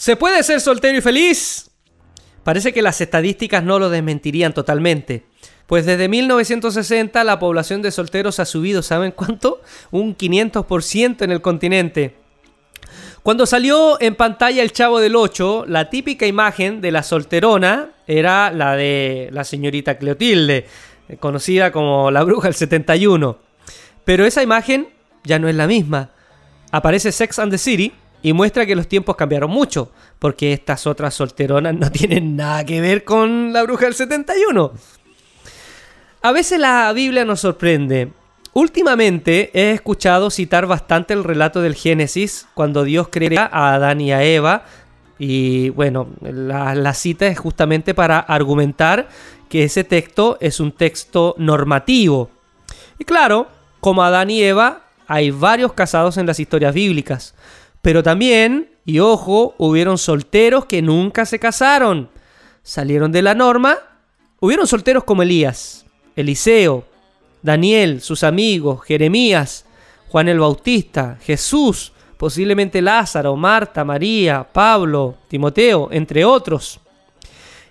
¿Se puede ser soltero y feliz? Parece que las estadísticas no lo desmentirían totalmente. Pues desde 1960 la población de solteros ha subido, ¿saben cuánto? Un 500% en el continente. Cuando salió en pantalla El Chavo del 8, la típica imagen de la solterona era la de la señorita Cleotilde, conocida como la bruja del 71. Pero esa imagen ya no es la misma. Aparece Sex and the City y muestra que los tiempos cambiaron mucho, porque estas otras solteronas no tienen nada que ver con la bruja del 71. A veces la Biblia nos sorprende. Últimamente he escuchado citar bastante el relato del Génesis, cuando Dios crea a Adán y a Eva, y bueno, la, la cita es justamente para argumentar que ese texto es un texto normativo. Y claro, como Adán y Eva, hay varios casados en las historias bíblicas. Pero también, y ojo, hubieron solteros que nunca se casaron. Salieron de la norma. Hubieron solteros como Elías, Eliseo, Daniel, sus amigos, Jeremías, Juan el Bautista, Jesús, posiblemente Lázaro, Marta, María, Pablo, Timoteo, entre otros.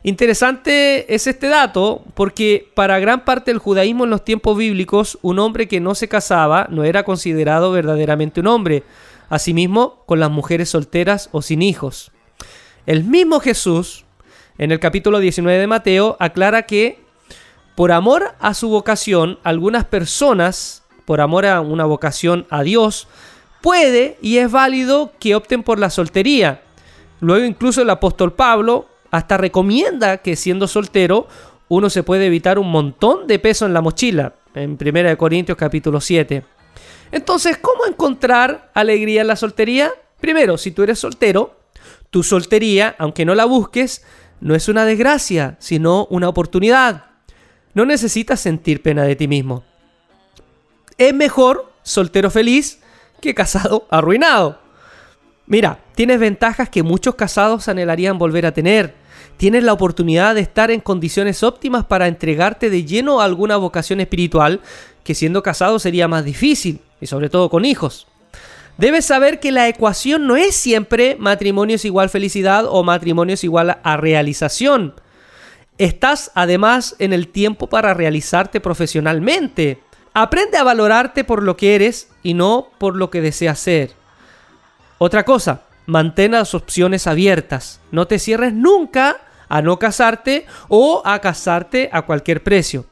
Interesante es este dato porque para gran parte del judaísmo en los tiempos bíblicos un hombre que no se casaba no era considerado verdaderamente un hombre, asimismo con las mujeres solteras o sin hijos. El mismo Jesús, en el capítulo 19 de Mateo, aclara que por amor a su vocación, algunas personas, por amor a una vocación a Dios, puede y es válido que opten por la soltería. Luego incluso el apóstol Pablo hasta recomienda que siendo soltero uno se puede evitar un montón de peso en la mochila, en 1 Corintios capítulo 7. Entonces, ¿cómo encontrar alegría en la soltería? Primero, si tú eres soltero, tu soltería, aunque no la busques, no es una desgracia, sino una oportunidad. No necesitas sentir pena de ti mismo. Es mejor soltero feliz que casado arruinado. Mira, tienes ventajas que muchos casados anhelarían volver a tener. Tienes la oportunidad de estar en condiciones óptimas para entregarte de lleno a alguna vocación espiritual que siendo casado sería más difícil y sobre todo con hijos. Debes saber que la ecuación no es siempre matrimonio es igual felicidad o matrimonio es igual a realización. Estás además en el tiempo para realizarte profesionalmente. Aprende a valorarte por lo que eres y no por lo que deseas ser. Otra cosa, mantén las opciones abiertas. No te cierres nunca a no casarte o a casarte a cualquier precio.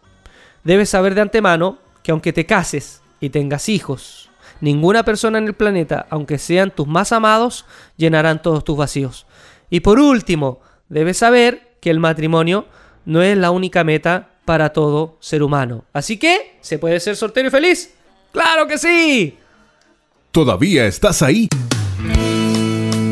Debes saber de antemano que aunque te cases y tengas hijos, ninguna persona en el planeta, aunque sean tus más amados, llenarán todos tus vacíos. Y por último, debes saber que el matrimonio no es la única meta para todo ser humano. Así que, ¿se puede ser soltero y feliz? ¡Claro que sí! ¿Todavía estás ahí?